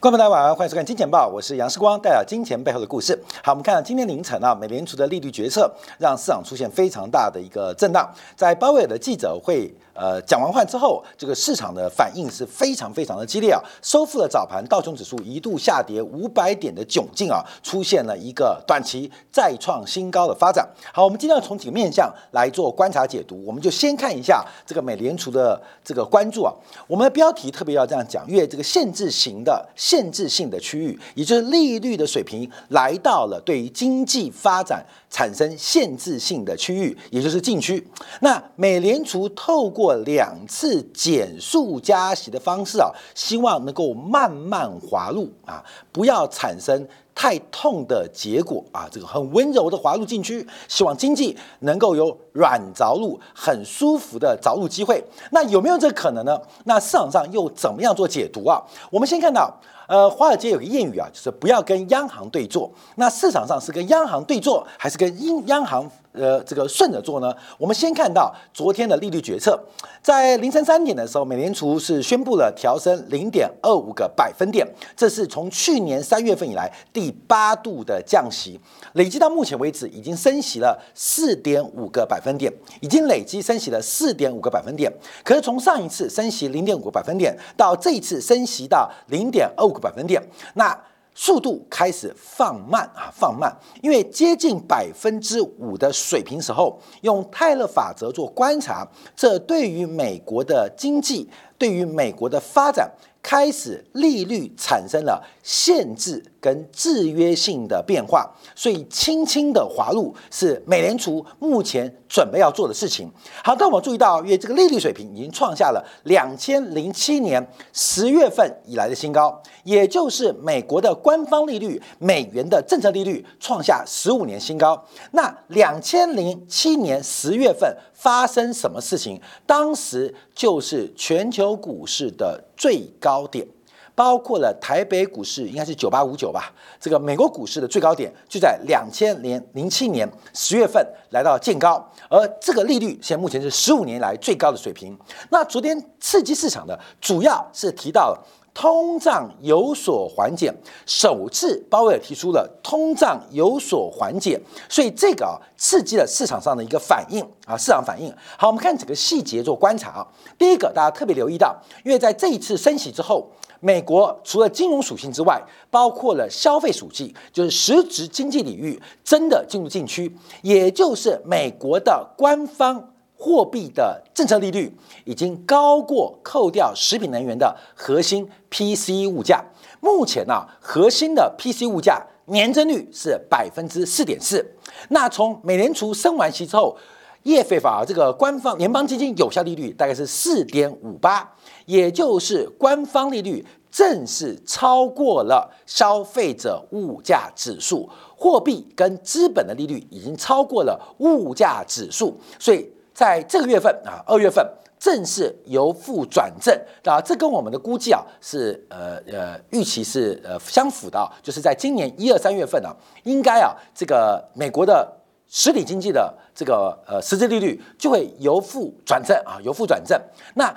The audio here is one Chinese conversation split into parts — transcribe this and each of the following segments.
观众大家晚上好，欢迎收看《金钱报》，我是杨世光，带来金钱背后的故事。好，我们看今天凌晨啊，美联储的利率决策让市场出现非常大的一个震荡。在鲍威尔的记者会呃讲完话之后，这个市场的反应是非常非常的激烈啊，收复了早盘道琼指数一度下跌五百点的窘境啊，出现了一个短期再创新高的发展。好，我们今天要从几个面向来做观察解读，我们就先看一下这个美联储的这个关注啊。我们的标题特别要这样讲，因为这个限制型的。限制性的区域，也就是利率的水平来到了对于经济发展产生限制性的区域，也就是禁区。那美联储透过两次减速加息的方式啊，希望能够慢慢滑入啊，不要产生太痛的结果啊，这个很温柔的滑入禁区，希望经济能够有软着陆、很舒服的着陆机会。那有没有这个可能呢？那市场上又怎么样做解读啊？我们先看到。呃，华尔街有个谚语啊，就是不要跟央行对坐。那市场上是跟央行对坐，还是跟央央行？呃，这个顺着做呢？我们先看到昨天的利率决策，在凌晨三点的时候，美联储是宣布了调升零点二五个百分点，这是从去年三月份以来第八度的降息，累计到目前为止已经升息了四点五个百分点，已经累计升息了四点五个百分点。可是从上一次升息零点五个百分点到这一次升息到零点二五百分点，那。速度开始放慢啊，放慢，因为接近百分之五的水平时候，用泰勒法则做观察，这对于美国的经济，对于美国的发展。开始利率产生了限制跟制约性的变化，所以轻轻的滑入是美联储目前准备要做的事情。好，但我们注意到，因为这个利率水平已经创下了两千零七年十月份以来的新高，也就是美国的官方利率、美元的政策利率创下十五年新高。那两千零七年十月份发生什么事情？当时就是全球股市的。最高点包括了台北股市，应该是九八五九吧。这个美国股市的最高点就在两千年零七年十月份来到见高，而这个利率现在目前是十五年来最高的水平。那昨天刺激市场的主要是提到了通胀有所缓解，首次鲍威尔提出了通胀有所缓解，所以这个啊刺激了市场上的一个反应啊市场反应。好，我们看几个细节做观察啊。第一个，大家特别留意到，因为在这一次升息之后，美国除了金融属性之外，包括了消费属性，就是实质经济领域真的进入禁区，也就是美国的官方货币的政策利率已经高过扣掉食品能源的核心 P C 物价。目前呢，核心的 P C 物价年增率是百分之四点四。那从美联储升完息之后。业费法这个官方联邦基金有效利率大概是四点五八，也就是官方利率正式超过了消费者物价指数，货币跟资本的利率已经超过了物价指数，所以在这个月份啊，二月份正式由负转正啊，这跟我们的估计啊是呃呃预期是呃相符的，就是在今年一二三月份呢，应该啊这个美国的。实体经济的这个呃实质利率就会由负转正啊，由负转正。那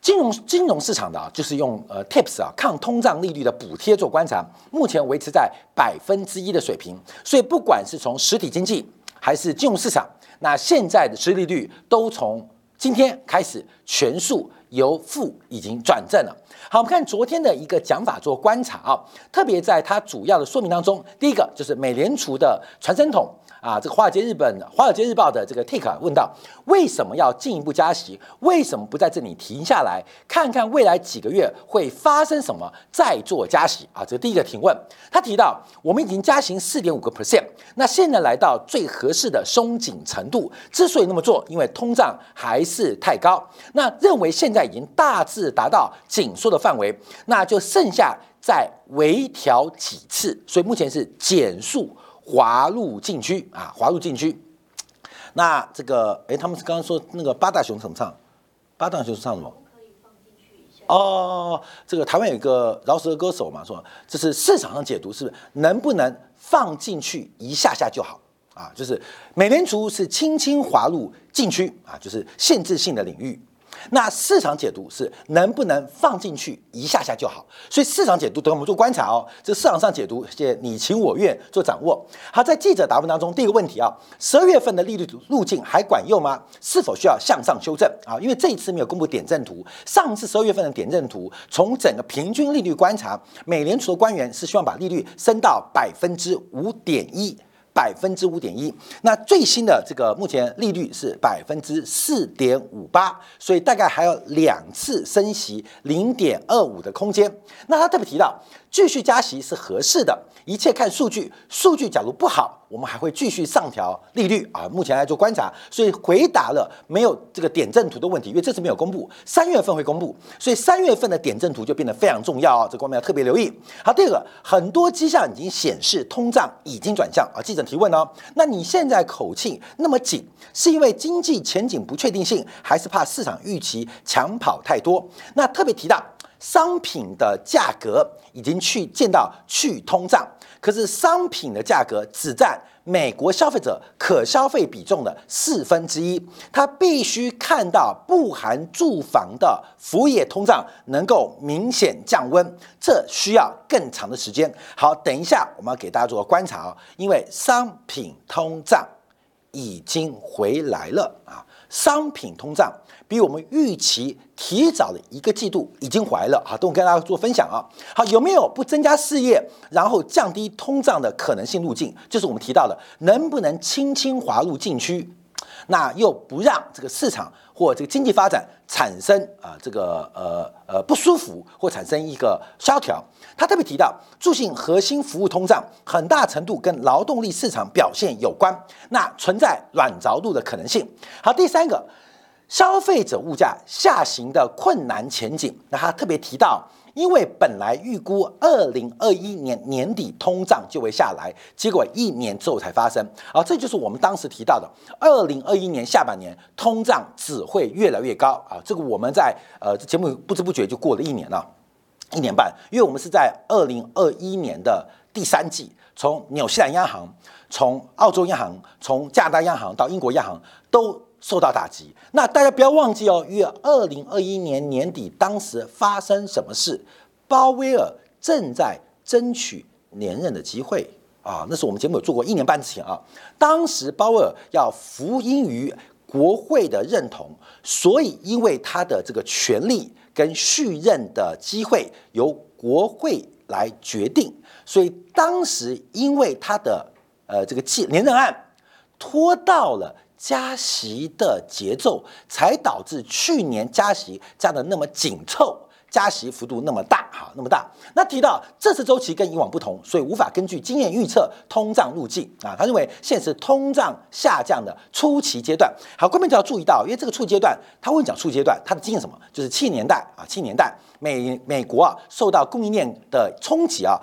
金融金融市场的啊，就是用呃 TIPS 啊抗通胀利率的补贴做观察，目前维持在百分之一的水平。所以不管是从实体经济还是金融市场，那现在的失利率都从今天开始全数由负已经转正了。好，我们看昨天的一个讲法做观察啊，特别在它主要的说明当中，第一个就是美联储的传声筒。啊，这个华尔街日本华尔街日报的这个 take 问到，为什么要进一步加息？为什么不在这里停下来，看看未来几个月会发生什么，再做加息？啊，这第一个提问。他提到，我们已经加息四点五个 percent，那现在来到最合适的松紧程度。之所以那么做，因为通胀还是太高，那认为现在已经大致达到紧缩的范围，那就剩下再微调几次。所以目前是减速。滑入禁区啊，滑入禁区。那这个，哎，他们是刚刚说那个八大熊怎么唱？八大熊唱什么？哦，这个台湾有一个饶舌歌手嘛，说这是市场上解读，是能不能放进去一下下就好啊？就是美联储是轻轻滑入禁区啊，就是限制性的领域。那市场解读是能不能放进去一下下就好。所以市场解读等我们做观察哦。这市场上解读，谢你情我愿做掌握。好，在记者答问当中，第一个问题啊，十二月份的利率路径还管用吗？是否需要向上修正啊？因为这一次没有公布点阵图，上次十二月份的点阵图，从整个平均利率观察，美联储的官员是希望把利率升到百分之五点一。百分之五点一，那最新的这个目前利率是百分之四点五八，所以大概还有两次升息零点二五的空间。那他特别提到，继续加息是合适的，一切看数据，数据假如不好。我们还会继续上调利率啊，目前来做观察，所以回答了没有这个点阵图的问题，因为这次没有公布，三月份会公布，所以三月份的点阵图就变得非常重要啊，这方面要特别留意。好，第二个，很多迹象已经显示通胀已经转向啊。记者提问哦，那你现在口气那么紧，是因为经济前景不确定性，还是怕市场预期抢跑太多？那特别提到商品的价格已经去见到去通胀。可是商品的价格只占美国消费者可消费比重的四分之一，他必须看到不含住房的服务业通胀能够明显降温，这需要更长的时间。好，等一下我们要给大家做个观察哦，因为商品通胀已经回来了啊，商品通胀。比我们预期提早了一个季度已经怀了，啊，等我跟大家做分享啊。好，有没有不增加事业，然后降低通胀的可能性路径？就是我们提到的，能不能轻轻滑入禁区，那又不让这个市场或这个经济发展产生啊这个呃呃不舒服或产生一个萧条？他特别提到，助信核心服务通胀很大程度跟劳动力市场表现有关，那存在软着陆的可能性。好，第三个。消费者物价下行的困难前景，那他特别提到，因为本来预估二零二一年年底通胀就会下来，结果一年之后才发生，啊，这就是我们当时提到的，二零二一年下半年通胀只会越来越高啊，这个我们在呃节目不知不觉就过了一年了，一年半，因为我们是在二零二一年的第三季，从纽西兰央行、从澳洲央行、从加拿大央行到英国央行都。受到打击，那大家不要忘记哦，约二零二一年年底，当时发生什么事？鲍威尔正在争取连任的机会啊，那是我们节目有做过一年半之前啊。当时鲍威尔要服膺于国会的认同，所以因为他的这个权利跟续任的机会由国会来决定，所以当时因为他的呃这个继连任案拖到了。加息的节奏才导致去年加息加的那么紧凑，加息幅度那么大，哈，那么大。那提到这次周期跟以往不同，所以无法根据经验预测通胀路径啊。他认为现是通胀下降的初期阶段。好，观众就要注意到，因为这个初阶段，他会讲初阶段，他的经验什么？就是七年代啊，七年代美美国啊受到供应链的冲击啊。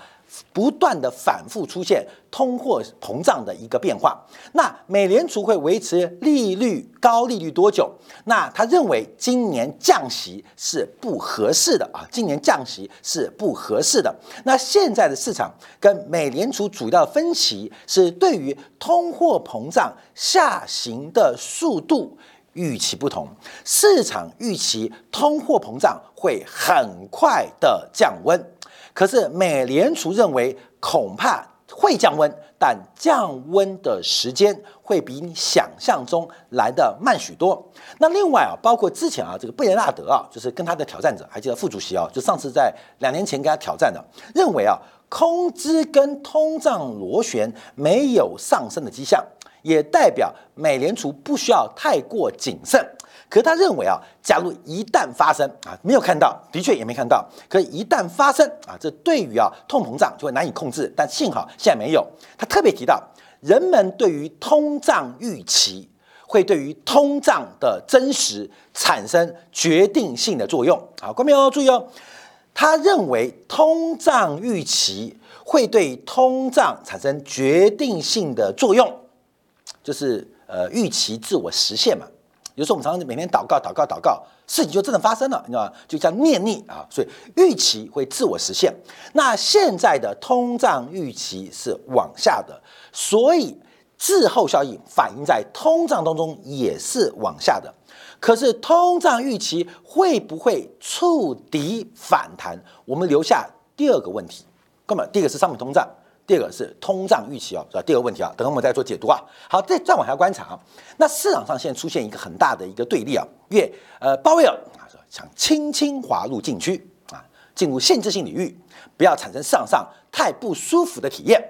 不断的反复出现通货膨胀的一个变化，那美联储会维持利率高利率多久？那他认为今年降息是不合适的啊，今年降息是不合适的。那现在的市场跟美联储主要分歧是对于通货膨胀下行的速度预期不同，市场预期通货膨胀会很快的降温。可是美联储认为恐怕会降温，但降温的时间会比你想象中来的慢许多。那另外啊，包括之前啊，这个贝纳德啊，就是跟他的挑战者，还记得副主席啊，就上次在两年前跟他挑战的，认为啊，空资跟通胀螺旋没有上升的迹象，也代表美联储不需要太过谨慎。可他认为啊，假如一旦发生啊，没有看到，的确也没看到。可一旦发生啊，这对于啊通膨胀就会难以控制。但幸好现在没有。他特别提到，人们对于通胀预期会对于通胀的真实产生决定性的作用。好，观众要注意哦。他认为通胀预期会对通胀产生决定性的作用，就是呃预期自我实现嘛。比如说，我们常常每天祷告、祷告、祷告，事情就真的发生了，你知道吗？就叫念力啊，所以预期会自我实现。那现在的通胀预期是往下的，所以滞后效应反映在通胀当中也是往下的。可是通胀预期会不会触底反弹？我们留下第二个问题。那么第一个是商品通胀，第二个是通胀预期哦，是吧？第二个问题啊，等我们再做解读啊。好，再再往下观察啊，那市场上现在出现一个很大的一个对立啊，越呃鲍威尔啊想轻轻滑入禁区啊，进入限制性领域，不要产生市场上太不舒服的体验。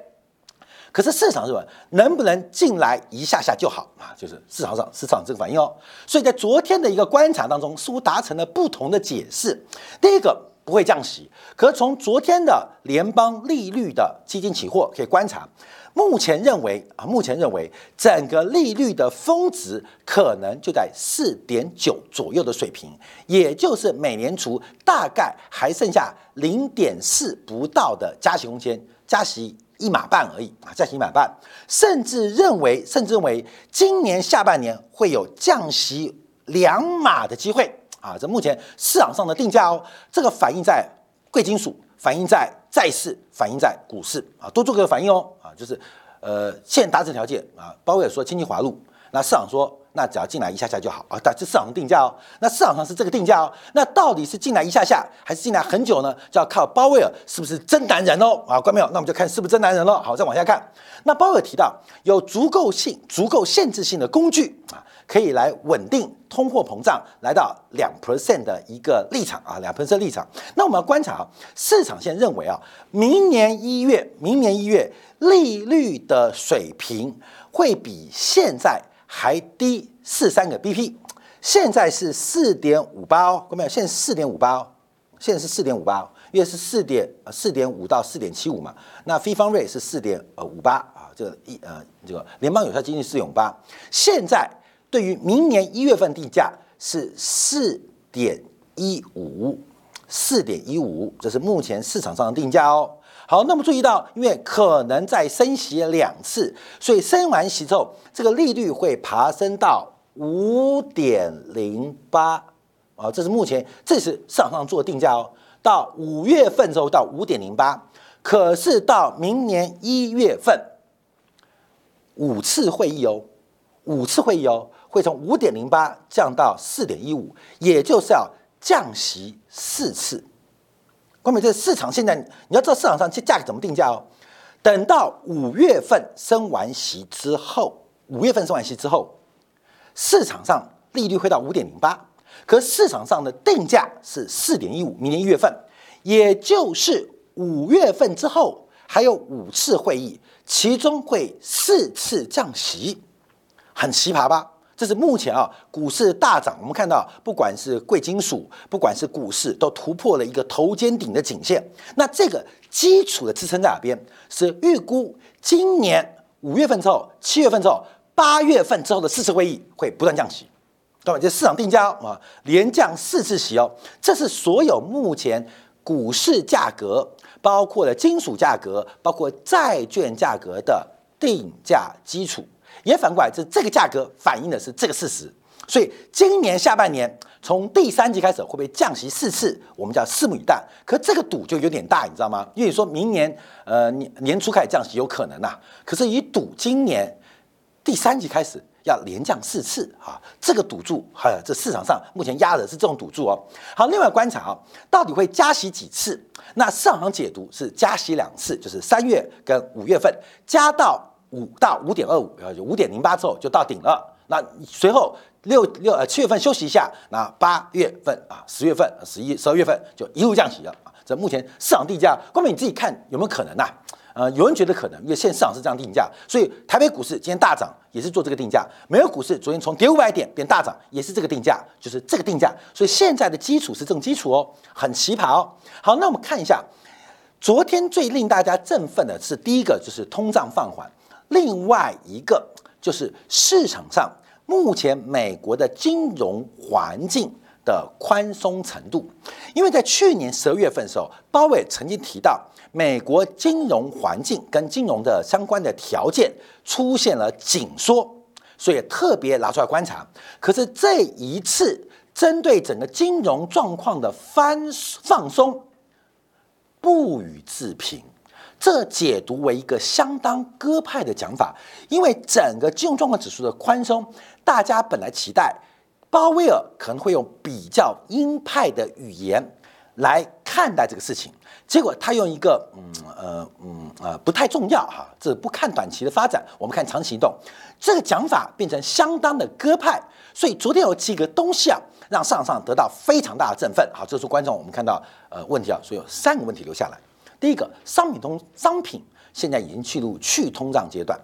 可是市场认为能不能进来一下下就好啊？就是市场上市场这个反应哦。所以在昨天的一个观察当中，似乎达成了不同的解释。第一个不会降息，可是从昨天的联邦利率的基金期货可以观察，目前认为啊，目前认为整个利率的峰值可能就在四点九左右的水平，也就是美联储大概还剩下零点四不到的加息空间，加息。一码半而已啊，加息一码半，甚至认为，甚至认为今年下半年会有降息两码的机会啊！这目前市场上的定价哦，这个反映在贵金属，反映在债市，反映在股市啊，多做个反应哦啊，就是呃，现达成条件啊，鲍威尔说经济滑路，那市场说。那只要进来一下下就好啊，但这市场定价哦，那市场上是这个定价哦，那到底是进来一下下还是进来很久呢？就要靠鲍威尔是不是真男人哦啊，关没有？那我们就看是不是真男人了。好，再往下看，那鲍威尔提到有足够性、足够限制性的工具啊，可以来稳定通货膨胀，来到两 percent 的一个立场啊，两 percent 立场。那我们要观察啊，市场现在认为啊，明年一月，明年一月利率的水平会比现在。还低四三个 BP，现在是四点五八哦，各位现在四点五八哦，现在是四点五八，因为是四点呃四点五到四点七五嘛，那非方瑞是四点呃五八啊，这个一呃这个联邦有效基金四点五八，现在对于明年一月份定价是四点一五，四点一五，这是目前市场上的定价哦。好，那么注意到，因为可能再升息两次，所以升完息之后，这个利率会爬升到五点零八啊，这是目前这是市场上做定价哦。到五月份之后到五点零八，可是到明年一月份五次会议哦，五次会议哦，会从五点零八降到四点一五，也就是要降息四次。关美，这市场现在你要知道市场上这价格怎么定价哦。等到五月份升完息之后，五月份升完息之后，市场上利率会到五点零八，可市场上的定价是四点一五，明年一月份，也就是五月份之后还有五次会议，其中会四次降息，很奇葩吧？这是目前啊，股市大涨，我们看到不管是贵金属，不管是股市，都突破了一个头肩顶的颈线。那这个基础的支撑在哪边？是预估今年五月份之后、七月份之后、八月份之后的四次会议会不断降息，对吧？这市场定价啊，连降四次息哦。这是所有目前股市价格，包括了金属价格，包括债券价格的定价基础。也反过来，这这个价格反映的是这个事实，所以今年下半年从第三季开始会不会降息四次，我们叫拭目以待。可这个赌就有点大，你知道吗？因为说明年呃年年初开始降息有可能呐，可是以赌今年第三季开始要连降四次啊，这个赌注哈，这市场上目前压的是这种赌注哦。好，另外观察啊，到底会加息几次？那上行解读是加息两次，就是三月跟五月份加到。五到五点二五，呃，五点零八之后就到顶了。那随后六六呃七月份休息一下，那八月份啊十月份、十一、十二月份就一路降息了啊。这目前市场定价，光明你自己看有没有可能呐？呃，有人觉得可能，因为现在市场是这样定价，所以台北股市今天大涨也是做这个定价。美国股市昨天从跌五百点变大涨，也是这个定价，就是这个定价。所以现在的基础是这种基础哦，很奇葩哦。好，那我们看一下，昨天最令大家振奋的是第一个就是通胀放缓。另外一个就是市场上目前美国的金融环境的宽松程度，因为在去年十二月份的时候，鲍威尔曾经提到美国金融环境跟金融的相关的条件出现了紧缩，所以特别拿出来观察。可是这一次针对整个金融状况的翻放松不予置评。这解读为一个相当鸽派的讲法，因为整个金融状况指数的宽松，大家本来期待鲍威尔可能会用比较鹰派的语言来看待这个事情，结果他用一个嗯呃嗯呃不太重要哈，这不看短期的发展，我们看长期移动，这个讲法变成相当的鸽派，所以昨天有几个东西啊，让上上得到非常大的振奋。好，这是观众我们看到呃问题啊，所以有三个问题留下来。第一个，商品通商品现在已经进入去通胀阶段，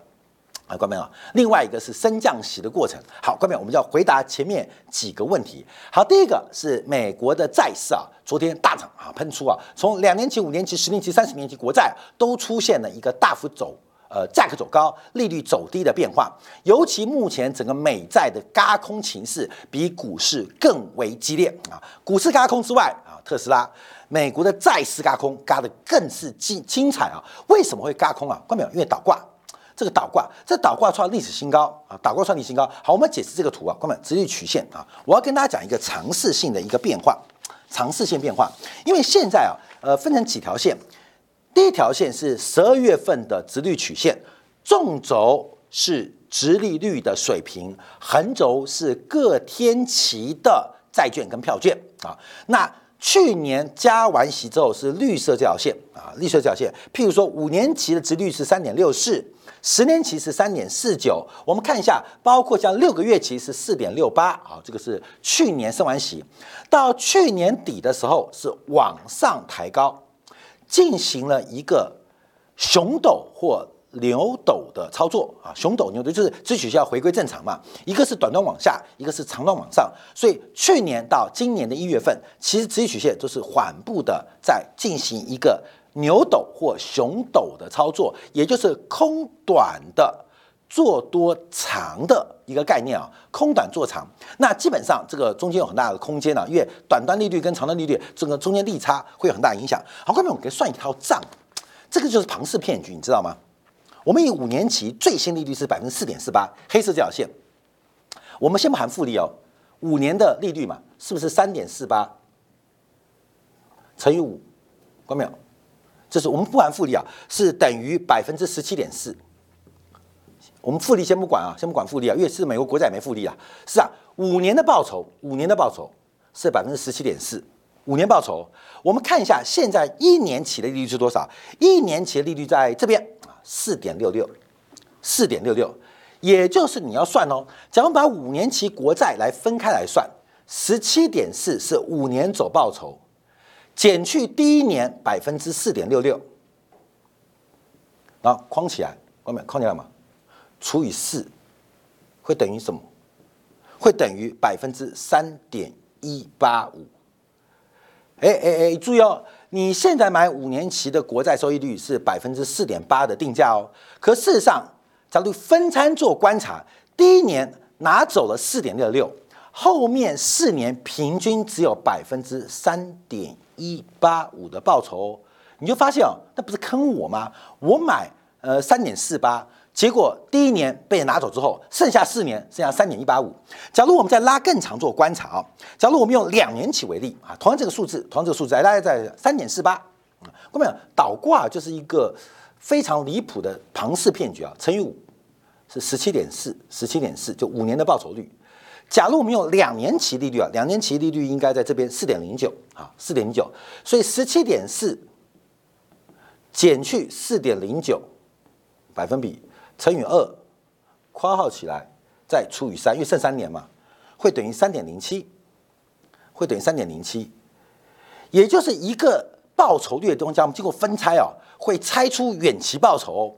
啊，关众啊。另外一个是升降息的过程。好，关众，我们就要回答前面几个问题。好，第一个是美国的债市啊，昨天大涨啊，喷出啊，从两年期、五年期、十年期、三十年期国债都出现了一个大幅走呃价格走高、利率走低的变化。尤其目前整个美债的嘎空情势比股市更为激烈啊，股市嘎空之外啊，特斯拉。美国的债市嘎空，嘎的更是精精彩啊！为什么会嘎空啊？关没有？因为倒挂，这个倒挂，这倒挂创历史新高啊！倒挂创历史新高。好，我们解释这个图啊，关没有？直率曲线啊！我要跟大家讲一个尝试性的一个变化，尝试性变化。因为现在啊，呃，分成几条线，第一条线是十二月份的直率曲线，纵轴是直利率的水平，横轴是各天期的债券跟票券啊，那。去年加完息之后是绿色这条线啊，绿色这条线。譬如说五年期的值率是三点六四，十年期是三点四九。我们看一下，包括像六个月期是四点六八啊，这个是去年升完息，到去年底的时候是往上抬高，进行了一个熊斗或。牛斗的操作啊，熊斗牛斗就是支取需要回归正常嘛，一个是短端往下，一个是长端往上，所以去年到今年的一月份，其实支取曲线都是缓步的在进行一个牛斗或熊斗的操作，也就是空短的做多长的一个概念啊，空短做长，那基本上这个中间有很大的空间呢，因为短端利率跟长端利率这个中间利差会有很大影响。好，后面我们可以算一套账，这个就是庞氏骗局，你知道吗？我们以五年期最新利率是百分之四点四八，黑色这条线，我们先不含复利哦，五年的利率嘛，是不是三点四八乘以五？关没有？这是我们不含复利啊，是等于百分之十七点四。我们复利先不管啊，先不管复利啊，因为是美国国债没复利啊。是啊，五年的报酬，五年的报酬是百分之十七点四，五年报酬。我们看一下现在一年期的利率是多少？一年期的利率在这边。四点六六，四点六六，也就是你要算哦。假如把五年期国债来分开来算，十七点四是五年走报酬，减去第一年百分之四点六六，然后框起来，后面框起来嘛，除以四，会等于什么？会等于百分之三点一八五。哎哎哎，注意哦。你现在买五年期的国债收益率是百分之四点八的定价哦，可事实上，假如分餐做观察，第一年拿走了四点六六，后面四年平均只有百分之三点一八五的报酬哦，你就发现哦，那不是坑我吗？我买呃三点四八。结果第一年被拿走之后，剩下四年剩下三点一八五。假如我们再拉更长做观察啊，假如我们用两年起为例啊，同样这个数字，同样这个数字，大概在三点四八。啊，各位倒挂就是一个非常离谱的庞氏骗局啊，乘以五是十七点四，十七点四就五年的报酬率。假如我们用两年期利率啊，两年期利率应该在这边四点零九啊，四点零九，所以十七点四减去四点零九百分比。乘以二，括号起来，再除以三，因为剩三年嘛，会等于三点零七，会等于三点零七，也就是一个报酬率的东西，我们经过分拆哦，会拆出远期报酬。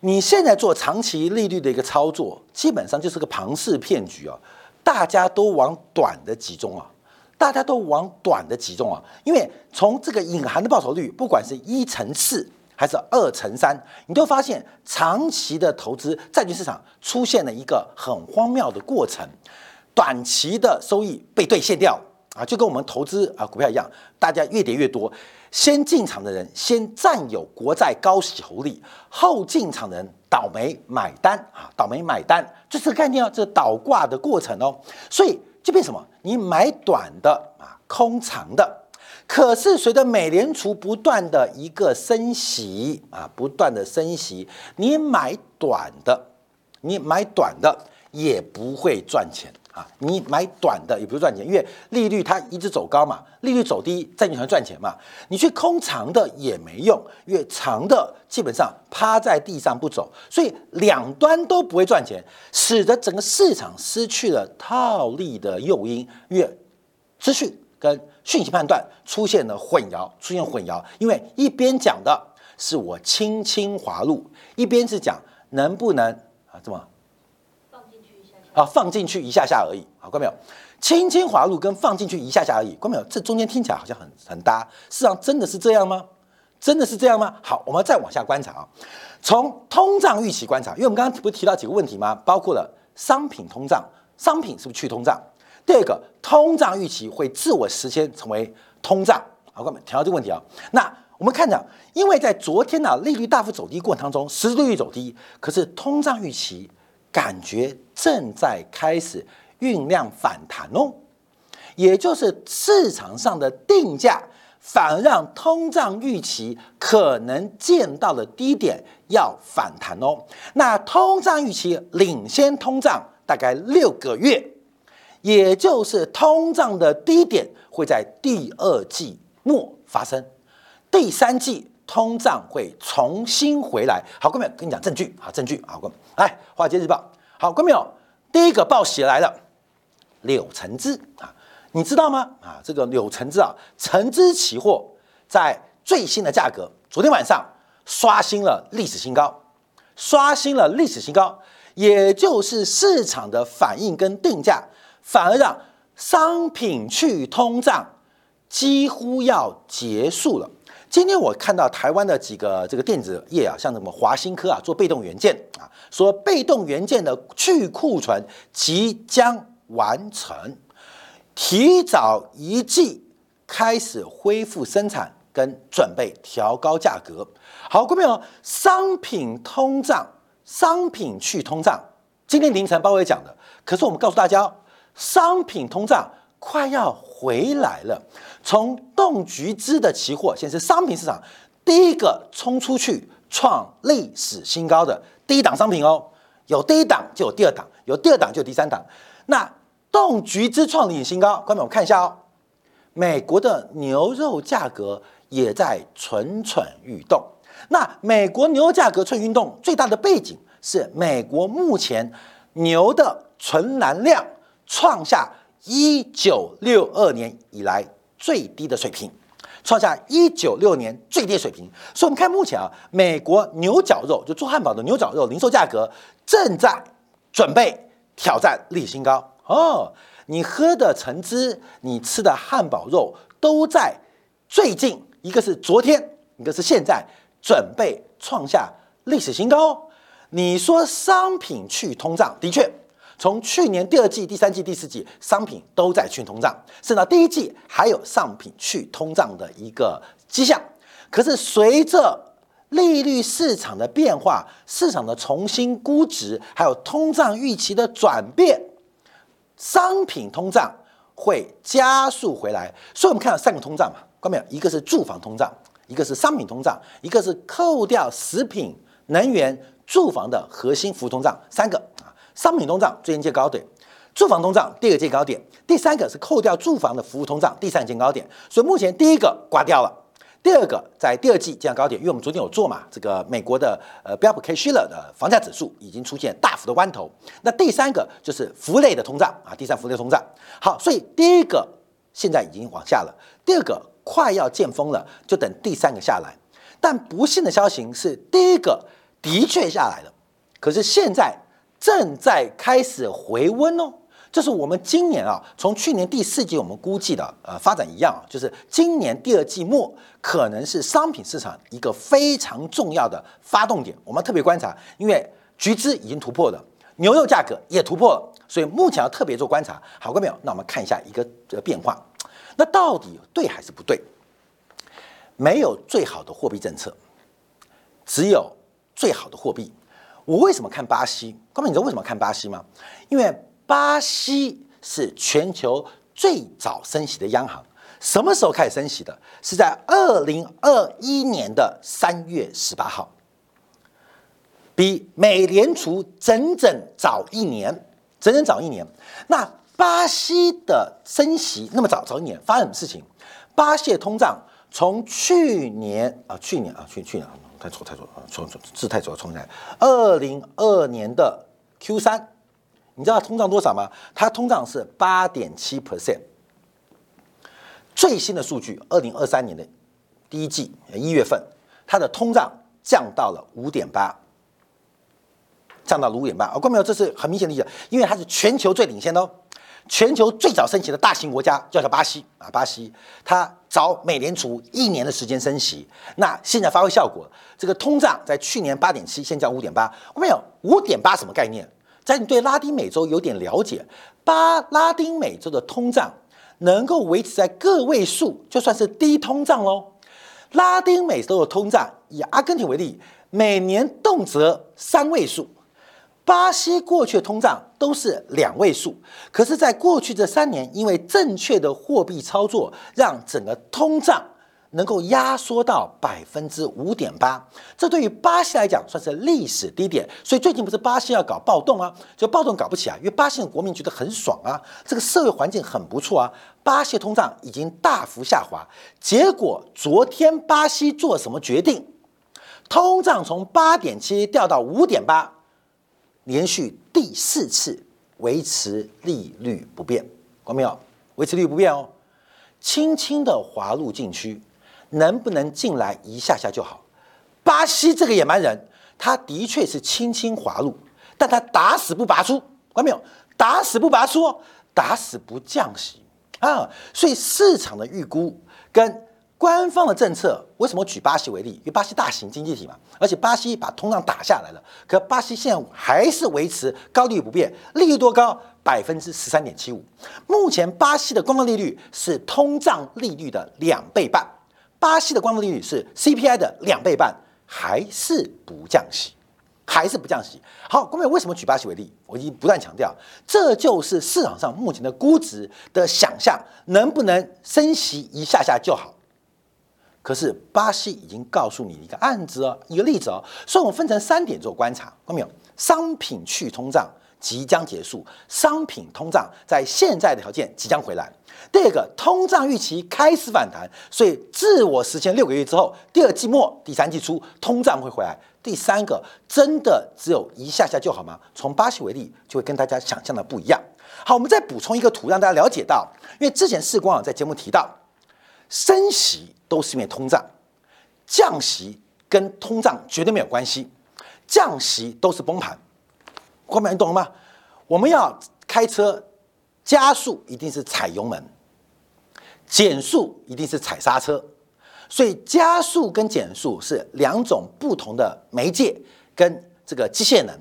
你现在做长期利率的一个操作，基本上就是个庞氏骗局啊！大家都往短的集中啊，大家都往短的集中啊，因为从这个隐含的报酬率，不管是一乘四。还是二乘三，你都发现长期的投资债券市场出现了一个很荒谬的过程，短期的收益被兑现掉啊，就跟我们投资啊股票一样，大家越跌越多，先进场的人先占有国债高息红利，后进场的人倒霉买单啊，倒霉买单，就这个概念哦，这倒挂的过程哦，所以就变什么？你买短的啊，空长的。可是随着美联储不断的一个升息啊，不断的升息，你买短的，你买短的也不会赚钱啊，你买短的也不会赚钱，因为利率它一直走高嘛，利率走低，债券才赚钱嘛。你去空长的也没用，因为长的基本上趴在地上不走，所以两端都不会赚钱，使得整个市场失去了套利的诱因，因为资讯跟讯息判断出现了混淆，出现混淆，因为一边讲的是我轻轻滑入，一边是讲能不能啊这么放进去一下下。啊放进去一下下而已，好，看到没有？轻轻滑入跟放进去一下下而已，看到没有？这中间听起来好像很很搭，事实上真的是这样吗？真的是这样吗？好，我们再往下观察啊，从通胀预期观察，因为我们刚刚不是提到几个问题吗？包括了商品通胀，商品是不是去通胀？第二个，通胀预期会自我实现成为通胀。好，我们提到这个问题啊。那我们看着，因为在昨天呢、利率大幅走低过程当中，实质利率走低，可是通胀预期感觉正在开始酝酿反弹哦。也就是市场上的定价反而让通胀预期可能见到的低点要反弹哦。那通胀预期领先通胀大概六个月，也就是通胀的低点会在第二季末发生，第三季通胀会重新回来。好，各位跟你讲证据，啊证据，好，各位来《华尔街日报》，好，各位有第一个报喜来了，柳橙汁啊。你知道吗？啊，这个柳橙汁啊，橙汁期货在最新的价格，昨天晚上刷新了历史新高，刷新了历史新高，也就是市场的反应跟定价，反而让商品去通胀几乎要结束了。今天我看到台湾的几个这个电子业啊，像什么华新科啊，做被动元件啊，说被动元件的去库存即将完成。提早一季开始恢复生产跟准备调高价格。好，各位朋友，商品通胀，商品去通胀。今天凌晨鲍威尔讲的，可是我们告诉大家，商品通胀快要回来了。从冻橘汁的期货，显示商品市场第一个冲出去创历史新高的第一档商品哦。有第一档就有第二档，有第二档就有第三档。那冻橘汁创历史新高，观众我们看一下哦。美国的牛肉价格也在蠢蠢欲动。那美国牛肉价格蠢蠢欲动最大的背景是美国目前牛的存栏量创下一九六二年以来最低的水平，创下一九六年最低水平。所以，我们看目前啊，美国牛角肉就做汉堡的牛角肉零售价格正在准备挑战历史新高。哦，你喝的橙汁，你吃的汉堡肉，都在最近，一个是昨天，一个是现在，准备创下历史新高哦。你说商品去通胀，的确，从去年第二季、第三季、第四季，商品都在去通胀，甚至到第一季还有商品去通胀的一个迹象。可是随着利率市场的变化，市场的重新估值，还有通胀预期的转变。商品通胀会加速回来，所以我们看到三个通胀嘛，看到没有？一个是住房通胀，一个是商品通胀，一个是扣掉食品、能源、住房的核心服务通胀，三个。商品通胀最近见高点，住房通胀第二见高点，第三个是扣掉住房的服务通胀，第三见高点。所以目前第一个刮掉了。第二个，在第二季见高点，因为我们昨天有做嘛，这个美国的呃标普 K 希勒的房价指数已经出现大幅的弯头。那第三个就是服务类的通胀啊，第三服务类通胀。好，所以第一个现在已经往下了，第二个快要见峰了，就等第三个下来。但不幸的消息是，第一个的确下来了，可是现在正在开始回温哦。这是我们今年啊，从去年第四季我们估计的呃发展一样啊，就是今年第二季末可能是商品市场一个非常重要的发动点，我们特别观察，因为橘子已经突破了，牛肉价格也突破了，所以目前要特别做观察。好，各位朋友，那我们看一下一个这个变化，那到底对还是不对？没有最好的货币政策，只有最好的货币。我为什么看巴西？各位，你知道为什么看巴西吗？因为巴西是全球最早升息的央行，什么时候开始升息的？是在二零二一年的三月十八号，比美联储整整早一年，整整早一年。那巴西的升息那么早早一年，发生什么事情？巴西的通胀从去年啊，去年啊，去去年，太错太错啊，错错字太错，重来。二零二年的 Q 三。你知道通胀多少吗？它通胀是八点七 percent。最新的数据，二零二三年的第一季一月份，它的通胀降到了五点八，降到了五点八。哦，看没有？这是很明显的例子，因为它是全球最领先的哦，全球最早升息的大型国家叫做巴西啊，巴西它找美联储一年的时间升息，那现在发挥效果，这个通胀在去年八点七，现在五点八。没有？五点八什么概念？在你对拉丁美洲有点了解，巴拉丁美洲的通胀能够维持在个位数，就算是低通胀喽。拉丁美洲的通胀，以阿根廷为例，每年动辄三位数；巴西过去的通胀都是两位数。可是，在过去这三年，因为正确的货币操作，让整个通胀。能够压缩到百分之五点八，这对于巴西来讲算是历史低点。所以最近不是巴西要搞暴动啊？就暴动搞不起啊，因为巴西的国民觉得很爽啊，这个社会环境很不错啊。巴西通胀已经大幅下滑，结果昨天巴西做什么决定？通胀从八点七掉到五点八，连续第四次维持利率不变，看到没有？维持利率不变哦，轻轻的滑入禁区。能不能进来一下下就好？巴西这个野蛮人，他的确是轻轻滑入，但他打死不拔出，看到没有？打死不拔出哦，打死不降息啊！所以市场的预估跟官方的政策，为什么举巴西为例？因为巴西大型经济体嘛，而且巴西把通胀打下来了，可巴西现在还是维持高利率不变，利率多高？百分之十三点七五。目前巴西的官方利率是通胀利率的两倍半。巴西的官方利率是 CPI 的两倍半，还是不降息？还是不降息？好，各位为什么举巴西为例？我已经不断强调，这就是市场上目前的估值的想象，能不能升息一下下就好？可是巴西已经告诉你一个案子哦，一个例子哦，所以我们分成三点做观察，看到没有？商品去通胀。即将结束，商品通胀在现在的条件即将回来。第二个，通胀预期开始反弹，所以自我实现六个月之后，第二季末、第三季初通胀会回来。第三个，真的只有一下下就好吗？从巴西为例，就会跟大家想象的不一样。好，我们再补充一个图，让大家了解到，因为之前世光网在节目提到，升息都是因为通胀，降息跟通胀绝对没有关系，降息都是崩盘。后面你懂了吗？我们要开车加速，一定是踩油门；减速一定是踩刹车。所以加速跟减速是两种不同的。媒介跟这个机械能。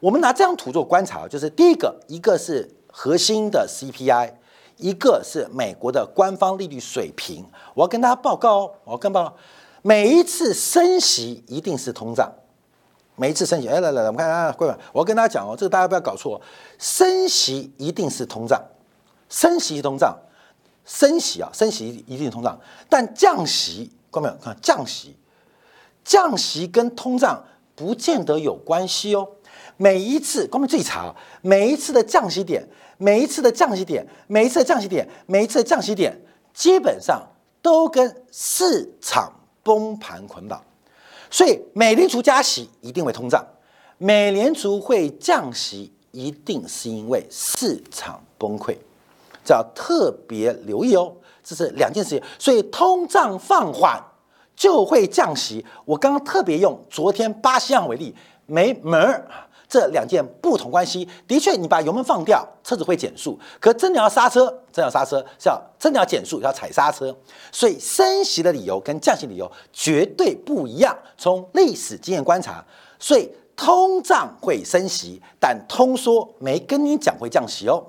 我们拿这张图做观察，就是第一个，一个是核心的。CPI，一个是美国的官方利率水平。我要跟大家报告哦，我要跟报告，每一次升息一定是通胀。每一次升息，哎，来来来，我们看啊，各位，我要跟大家讲哦，这个大家不要搞错，升息一定是通胀，升息通胀，升息啊，升息一定通胀，但降息，各位没有看降息，降息跟通胀不见得有关系哦。每一次，各位注意查，每一次的降息点，每一次的降息点，每一次的降息点，每一次的降息点，基本上都跟市场崩盘捆绑。所以，美联储加息一定会通胀，美联储会降息一定是因为市场崩溃，这要特别留意哦。这是两件事情，所以通胀放缓就会降息。我刚刚特别用昨天巴西样为例，没门儿。这两件不同关系，的确，你把油门放掉，车子会减速；可真的要刹车，真的要刹车是要真的要减速，要踩刹车。所以升息的理由跟降息理由绝对不一样。从历史经验观察，所以通胀会升息，但通缩没跟你讲会降息哦。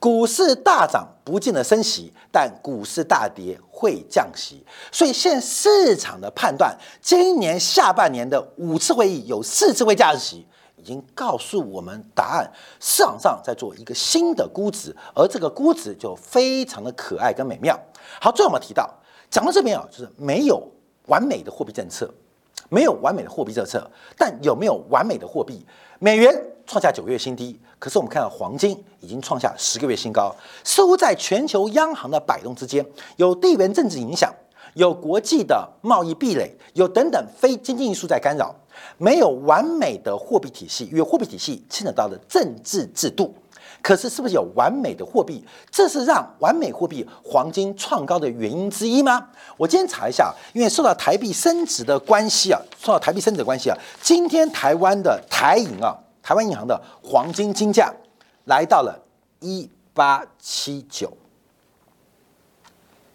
股市大涨不见得升息，但股市大跌会降息。所以现市场的判断，今年下半年的五次会议有四次会降息。已经告诉我们答案，市场上在做一个新的估值，而这个估值就非常的可爱跟美妙。好，最后我们提到，讲到这边啊，就是没有完美的货币政策，没有完美的货币政策，但有没有完美的货币？美元创下九月新低，可是我们看到黄金已经创下十个月新高，似乎在全球央行的摆动之间，有地缘政治影响。有国际的贸易壁垒，有等等非经济因素在干扰，没有完美的货币体系，因为货币体系牵扯到了政治制度。可是，是不是有完美的货币？这是让完美货币黄金创高的原因之一吗？我今天查一下，因为受到台币升值的关系啊，受到台币升值的关系啊，今天台湾的台银啊，台湾银行的黄金金价来到了一八七九，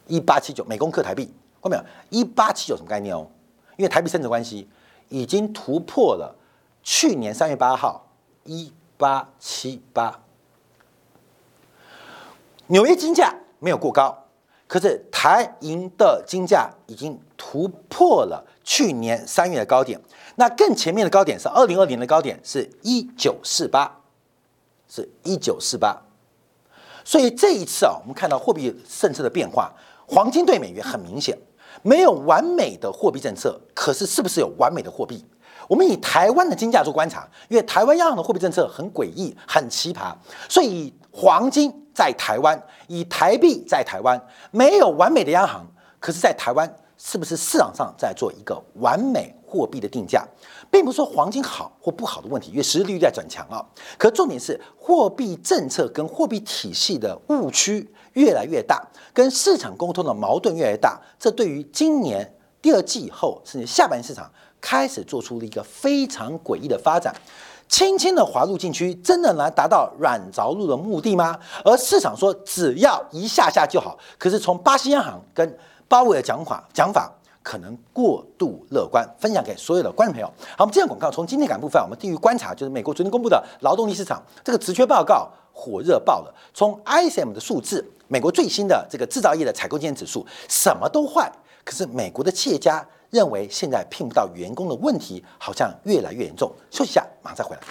一八七九美公克台币。后面一八七九什么概念哦？因为台币升值关系，已经突破了去年三月八号一八七八。纽约金价没有过高，可是台银的金价已经突破了去年三月的高点。那更前面的高点是二零二零的高点，是一九四八，是一九四八。所以这一次啊，我们看到货币政策的变化，黄金对美元很明显。没有完美的货币政策，可是是不是有完美的货币？我们以台湾的金价做观察，因为台湾央行的货币政策很诡异、很奇葩，所以黄金在台湾，以台币在台湾，没有完美的央行，可是，在台湾是不是市场上在做一个完美货币的定价？并不是说黄金好或不好的问题，因为实利率在转强啊。可重点是货币政策跟货币体系的误区越来越大，跟市场沟通的矛盾越来越大。这对于今年第二季以后甚至下半年市场开始做出了一个非常诡异的发展。轻轻的滑入禁区，真的能达到软着陆的目的吗？而市场说只要一下下就好，可是从巴西央行跟鲍威尔讲法讲法。可能过度乐观，分享给所有的观众朋友。好，我们这样广告从今天感部分，我们第一观察就是美国昨天公布的劳动力市场这个职缺报告火热爆了。从 ISM 的数字，美国最新的这个制造业的采购经理指数，什么都坏。可是美国的企业家认为现在聘不到员工的问题好像越来越严重。休息一下，马上再回来。